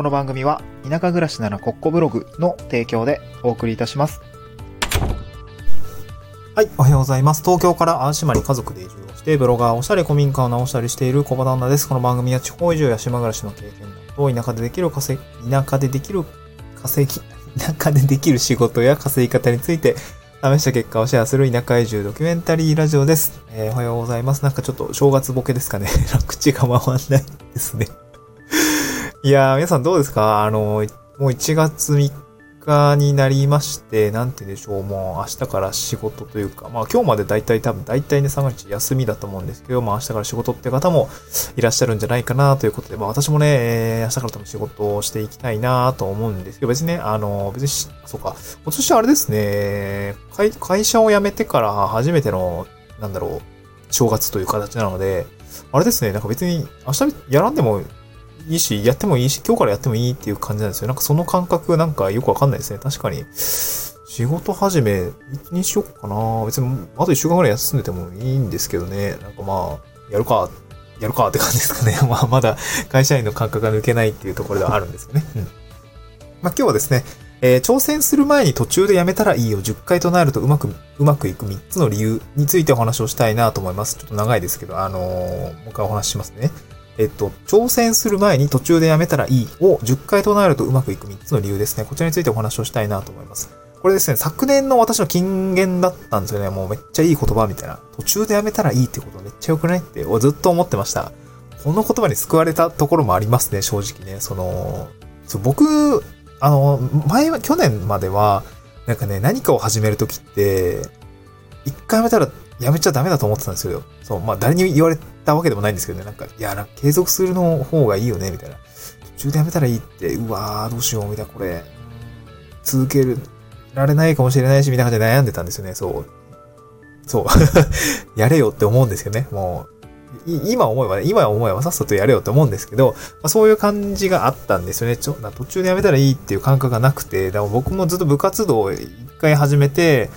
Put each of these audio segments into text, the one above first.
この番組は田舎暮らしならコッコブログの提供でお送りいたします。はい、おはようございます。東京から淡島に家族で移住をして、ブロガー、おしゃれ古民家を直したりしている小場旦那です。この番組は地方移住や島暮らしの経験と田舎でできる稼ぎ、田舎でできる稼ぎ、田舎でできる仕事や稼ぎ方について試した結果をシェアする田舎移住ドキュメンタリーラジオです。えーおはようございます。なんかちょっと正月ボケですかね。口が回んないですね。いやー、皆さんどうですか？あの、もう1月3日になりまして、なんて言うんでしょう、もう明日から仕事というか、まあ今日まで大体多分大体ね3日休みだと思うんですけど、まあ明日から仕事って方もいらっしゃるんじゃないかなということで、まあ私もね、えー明日から多分仕事をしていきたいなと思うんですけど、別にね、あの、別に、そうか、今年あれですね、会会社を辞めてから初めての、なんだろう、正月という形なので、あれですね、なんか別に明日やらんでもいいし、やってもいいし、今日からやってもいいっていう感じなんですよ。なんかその感覚なんかよくわかんないですね。確かに。仕事始め、にしようかな。別に、あと一週間ぐらい休んでてもいいんですけどね。なんかまあ、やるか、やるかって感じですかね。まあ、まだ会社員の感覚が抜けないっていうところではあるんですよね。うん。まあ今日はですね、えー挑戦する前に途中でやめたらいいよ。10回となるとうまく、うまくいく3つの理由についてお話をしたいなと思います。ちょっと長いですけど、あのーもう一回お話ししますね。えっと、挑戦する前に途中でやめたらいいを10回となるとうまくいく3つの理由ですね。こちらについてお話をしたいなと思います。これですね、昨年の私の金言だったんですよね。もうめっちゃいい言葉みたいな。途中でやめたらいいってことめっちゃ良くないってずっと思ってました。この言葉に救われたところもありますね、正直ね。その、そ僕、あの、前は、去年までは、なんかね、何かを始めるときって、一回やめたらやめちゃダメだと思ってたんですよ。そう、まあ誰に言われたわけでもないんですけどね、なんか、いや、なんか継続するの方がいいよね、みたいな。途中でやめたらいいって、うわー、どうしよう、みたいな、これ、続ける、られないかもしれないし、みたいな感じで悩んでたんですよね、そう。そう。やれよって思うんですけどね、もう、今思えばね、今思えばさっさとやれよって思うんですけど、まあ、そういう感じがあったんですよね。ちょな途中でやめたらいいっていう感覚がなくて、だから僕もずっと部活動を一回始めて、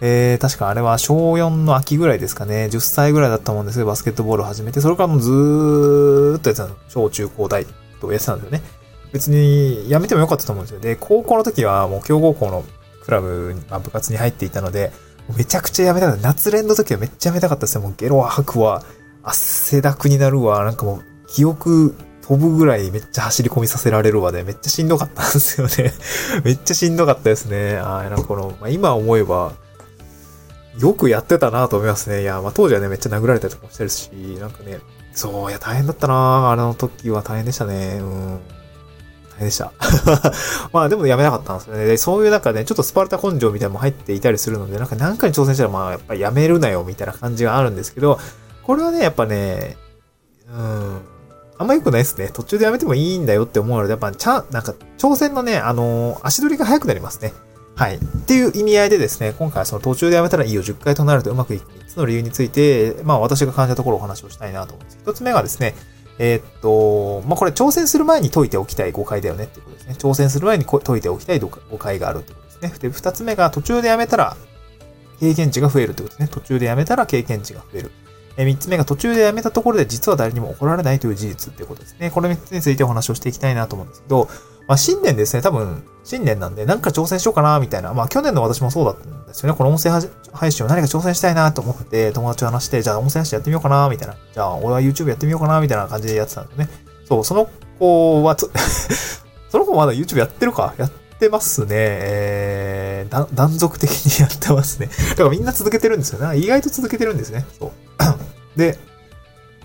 えー、確かあれは小4の秋ぐらいですかね。10歳ぐらいだったもんですけど、バスケットボールを始めて、それからもうずーっとやってたの。小中高大とやってたんですよね。別にやめてもよかったと思うんですよ。で、高校の時はもう強豪校のクラブに、まあ、部活に入っていたので、めちゃくちゃやめたかった。夏練の時はめっちゃやめたかったですよ。もうゲロは吐くわ、汗だくになるわ、なんかもう記憶飛ぶぐらいめっちゃ走り込みさせられるわで、めっちゃしんどかったんですよね。めっちゃしんどかったですね。あなんかこの、まあ、今思えば、よくやってたなと思いますね。いや、まあ当時はね、めっちゃ殴られたりとかもしてるし、なんかね、そう、いや、大変だったなあの時は大変でしたね。うん。大変でした。まあでもやめなかったんですよね。で、そういうなんかね、ちょっとスパルタ根性みたいなのも入っていたりするので、なんか何かに挑戦したらまあやっぱりやめるなよみたいな感じがあるんですけど、これはね、やっぱね、うん。あんま良くないですね。途中でやめてもいいんだよって思うので、やっぱ、ちゃん、なんか、挑戦のね、あの足取りが速くなりますね。はい。っていう意味合いでですね、今回はその途中でやめたらいいよ10回となるとうまくいく3つの理由について、まあ私が感じたところをお話をしたいなと思うんです。一つ目がですね、えーっと、まあこれ挑戦する前に解いておきたい誤解だよねっていうことですね。挑戦する前に解いておきたい誤解があるってことですね。で、二つ目が途中でやめたら経験値が増えるってことですね。途中でやめたら経験値が増える。え三つ目が途中でやめたところで実は誰にも怒られないという事実っていうことですね。これ三つについてお話をしていきたいなと思うんですけど、まあ、新年ですね、多分、新年なんで、なんか挑戦しようかな、みたいな。まあ、去年の私もそうだったんですよね。この音声配信を何か挑戦したいなと思って、友達と話して、じゃあ音声配信やってみようかな、みたいな。じゃあ、俺は YouTube やってみようかな、みたいな感じでやってたんですね。そう、その子は、その子まだ YouTube やってるかやってますね。えー、だ断続的にやってますね。だからみんな続けてるんですよね。意外と続けてるんですね。そう。で、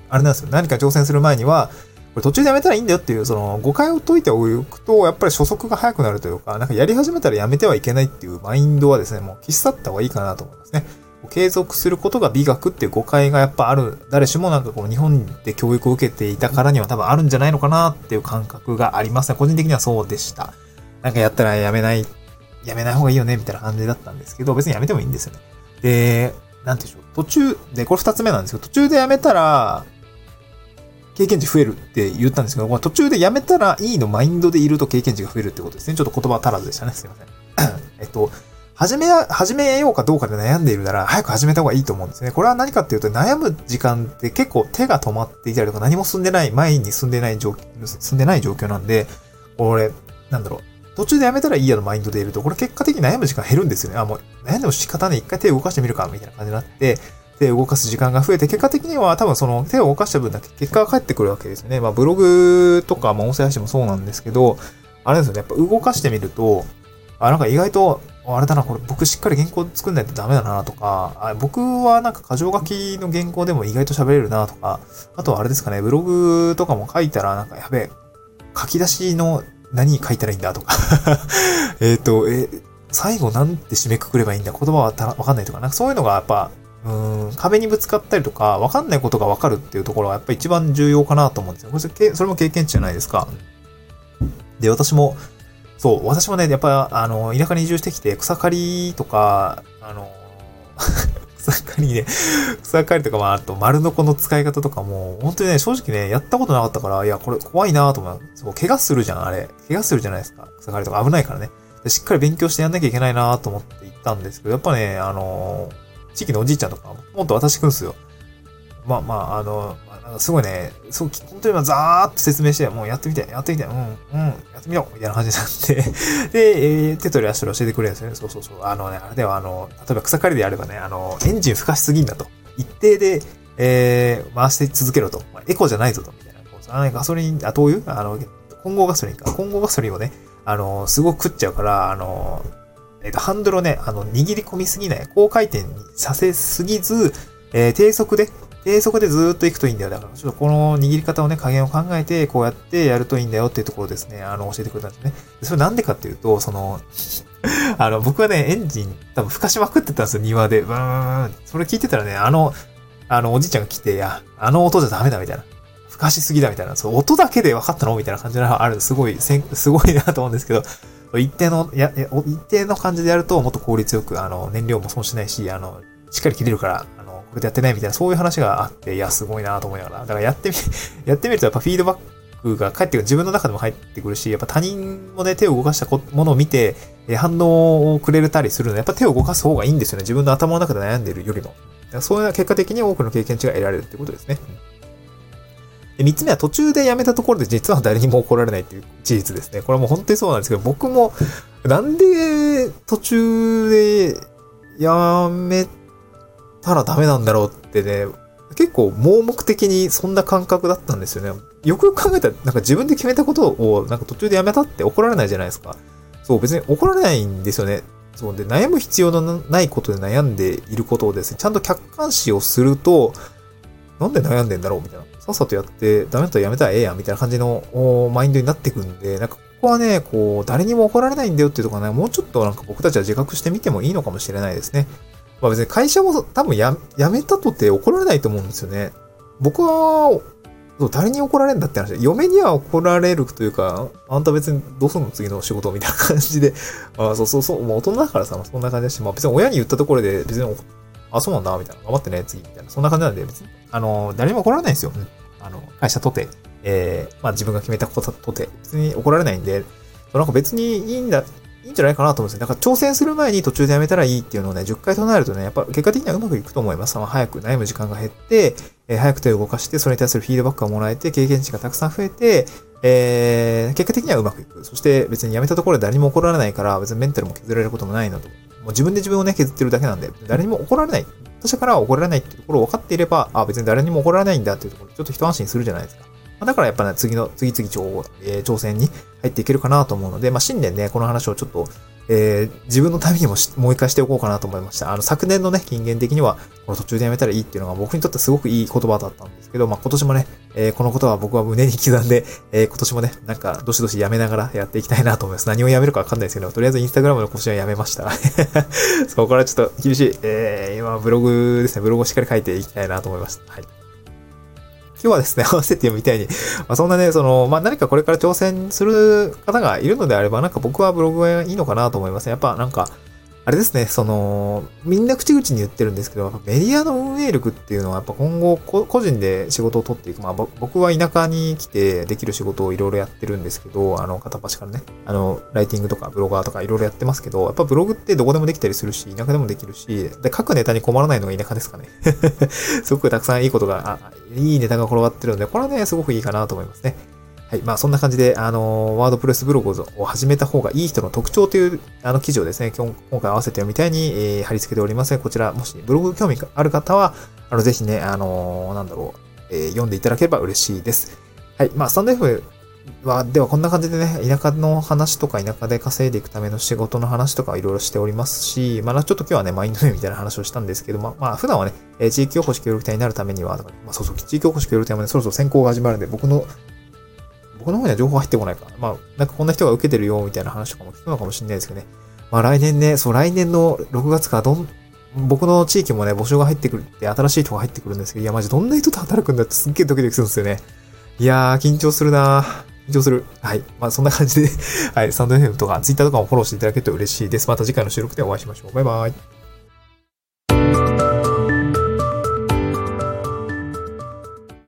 あれなんですよ。何か挑戦する前には、これ途中でやめたらいいんだよっていう、その誤解を解いておくと、やっぱり初速が速くなるというか、なんかやり始めたらやめてはいけないっていうマインドはですね、もう消し去った方がいいかなと思いますね。継続することが美学っていう誤解がやっぱある。誰しもなんかこの日本で教育を受けていたからには多分あるんじゃないのかなっていう感覚がありますね。個人的にはそうでした。なんかやったらやめない、やめない方がいいよねみたいな感じだったんですけど、別にやめてもいいんですよね。で、なんていうんでしょう。途中で、これ二つ目なんですけど、途中でやめたら、経験値増えるって言ったんですけど、まあ途中でやめたらいいのマインドでいると経験値が増えるってことですね。ちょっと言葉足らずでしたね。すいません。えっと、始めや、始めようかどうかで悩んでいるなら、早く始めた方がいいと思うんですね。これは何かっていうと、悩む時間って結構手が止まっていたりとか、何も進んでない、前に進んでない状況、進んでない状況なんで、俺、なんだろう。途中でやめたらいいやのマインドでいると、これ結果的に悩む時間減るんですよね。あ、もう悩んでも仕方ね、一回手を動かしてみるか、みたいな感じになって、手を動かす時間が増えて、結果的には多分その手を動かした分だけ結果が返ってくるわけですよね。まあブログとか、まあ音声配信もそうなんですけど、あれですよね。やっぱ動かしてみると、あ、なんか意外と、あれだな、これ僕しっかり原稿作んないとダメだなとか、あ僕はなんか箇条書きの原稿でも意外と喋れるなとか、あとはあれですかね、ブログとかも書いたらなんかやべえ、書き出しの何書いたらいいんだとか えっと、え、最後なんて締めくくればいいんだ言葉はわかんないとか、なんかそういうのがやっぱ、うん、壁にぶつかったりとか、わかんないことがわかるっていうところがやっぱり一番重要かなと思うんですよ。これそれも経験値じゃないですか。で、私も、そう、私もね、やっぱ、あの、田舎に移住してきて、草刈りとか、あの、草刈りね、草刈りとか、まあ、あと、丸のこの使い方とかも、本当にね、正直ね、やったことなかったから、いや、これ怖いなと思う。そう、怪我するじゃん、あれ。怪我するじゃないですか。草刈りとか危ないからね。しっかり勉強してやんなきゃいけないなと思って行ったんですけど、やっぱね、あの、地域のおじいちゃんとか、もっと私来るんですよ。まあまあ、あの、すごいね、そう、本当に今ザーっと説明して、もうやってみて、やってみて、うん、うん、やってみようみたいな感じになって、で、えー、手取り足取り教えてくれるんですよね。そうそうそう。あのね、あれでは、あの、例えば草刈りであればね、あの、エンジン吹かしすぎんだと。一定で、えー、回して続けろと。まあ、エコじゃないぞと、みたいな。こうあ、ガソリン、あ、灯油？あの、混合ガソリンか。混合ガソリンをね、あの、すごく食っちゃうから、あの、えっ、と、ハンドルをね、あの、握り込みすぎない、高回転にさせすぎず、えー、低速で、で、そこでずっと行くといいんだよ。だから、ちょっとこの握り方をね、加減を考えて、こうやってやるといいんだよっていうところですね、あの、教えてくれたんですね。それなんでかっていうと、その、あの、僕はね、エンジン多分吹かしまくってたんですよ、庭で。ブーン。それ聞いてたらね、あの、あの、おじいちゃんが来て、いや、あの音じゃダメだ、みたいな。吹かしすぎだ、みたいな。そう、音だけで分かったのみたいな感じがある。すごい、すごいなと思うんですけど、一定の、や、一定の感じでやると、もっと効率よく、あの、燃料も損しないし、あの、しっかり切れるから、あのこれでやってないみたいな、そういう話があって、いや、すごいなと思いながら。だからやってみ、やってみるとやっぱフィードバックが返ってくる、自分の中でも入ってくるし、やっぱ他人もね、手を動かしたものを見て、反応をくれるたりするの、やっぱ手を動かす方がいいんですよね。自分の頭の中で悩んでるよりも。そういう結果的に多くの経験値が得られるってことですね。で、三つ目は途中でやめたところで実は誰にも怒られないっていう事実ですね。これはもう本当にそうなんですけど、僕もなんで途中でやめたらダメなんだろうってね、結構盲目的にそんな感覚だったんですよね。よくよく考えたら、なんか自分で決めたことをなんか途中でやめたって怒られないじゃないですか。そう、別に怒られないんですよね。そうで、悩む必要のないことで悩んでいることをですね、ちゃんと客観視をすると、なんで悩んでんだろうみたいな。さっさとやって、ダメだったらやめたらええやんみたいな感じのマインドになってくんで、なんかここはね、こう、誰にも怒られないんだよっていうところはね、もうちょっとなんか僕たちは自覚してみてもいいのかもしれないですね。まあ別に会社も多分や、やめたとって怒られないと思うんですよね。僕は、誰に怒られるんだって話。嫁には怒られるというか、あんた別にどうすんの次の仕事みたいな感じで、あそうそうそう、もう大人だからさ、そんな感じだし、まあ別に親に言ったところで別に怒、あ、そうなんだ、みたいな。頑張ってね、次、みたいな。そんな感じなんで、別に、あの、誰にも怒られないんですよ。うん、あの、会社とて、えー、まあ自分が決めたこととて、別に怒られないんで、なんか別にいいんだ、いいんじゃないかなと思うんですね。だから挑戦する前に途中でやめたらいいっていうのをね、10回唱えるとね、やっぱ結果的にはうまくいくと思います。早く悩む時間が減って、えー、早く手を動かして、それに対するフィードバックがもらえて、経験値がたくさん増えて、えー、結果的にはうまくいく。そして別にやめたところで誰にも怒られないから、別にメンタルも削られることもないなと。もう自分で自分をね、削ってるだけなんで、誰にも怒られない。他者からは怒られないっていうところを分かっていれば、あ、別に誰にも怒られないんだっていうところちょっと一安心するじゃないですか。まだからやっぱね、次の、次々挑、えー、挑戦に入っていけるかなと思うので、まあ、新年ね、この話をちょっと、えー、自分のためにももう一回しておこうかなと思いました。あの、昨年のね、金言的には、この途中でやめたらいいっていうのが僕にとってすごくいい言葉だったんですけど、まあ、今年もね、えー、このことは僕は胸に刻んで、えー、今年もね、なんか、どしどしやめながらやっていきたいなと思います。何をやめるかわかんないですけど、とりあえずインスタグラムの更新はやめました。そこからちょっと厳しい。えー、今、ブログですね、ブログをしっかり書いていきたいなと思いました。はい。今日はですね、合わせてみたいに、まあ、そんなね、その、まあ、何かこれから挑戦する方がいるのであれば、なんか僕はブログがいいのかなと思います。やっぱなんか、あれですね、その、みんな口々に言ってるんですけど、メディアの運営力っていうのは、やっぱ今後、個人で仕事を取っていく。まあ、僕は田舎に来てできる仕事をいろいろやってるんですけど、あの、片っ端からね、あの、ライティングとかブロガーとかいろいろやってますけど、やっぱブログってどこでもできたりするし、田舎でもできるし、で、書くネタに困らないのが田舎ですかね。すごくたくさんいいことが、いいネタが転がってるので、これはね、すごくいいかなと思いますね。はい。まあ、そんな感じで、あの、ワードプレスブログを始めた方がいい人の特徴という、あの、記事をですね、今回合わせて読みたいに、えー、貼り付けておりますこちら、もしブログ興味がある方は、あの、ぜひね、あの、なんだろう、えー、読んでいただければ嬉しいです。はい。まあ、スタンド F は、ではこんな感じでね、田舎の話とか田舎で稼いでいくための仕事の話とかいろいろしておりますし、まあちょっと今日はね、マインドメみたいな話をしたんですけど、まあ、まあ普段はね、え地域おこし協力隊になるためには、まあそうそう、地域おこし協力隊もね、そろそろ選考が始まるんで、僕の、僕の方には情報入ってこないから、まあなんかこんな人が受けてるよ、みたいな話とかも聞くのかもしれないですけどね。まあ来年ね、そう来年の6月からどん、僕の地域もね、募集が入ってくるって、新しい人が入ってくるんですけど、いや、マジどんな人と働くんだってすっげえドキドキするんですよね。いやー、緊張するなー。緊張する。はい。まあ、そんな感じではい。サンド FM とか Twitter とかもフォローしていただけると嬉しいです。また次回の収録でお会いしましょう。バイバイ。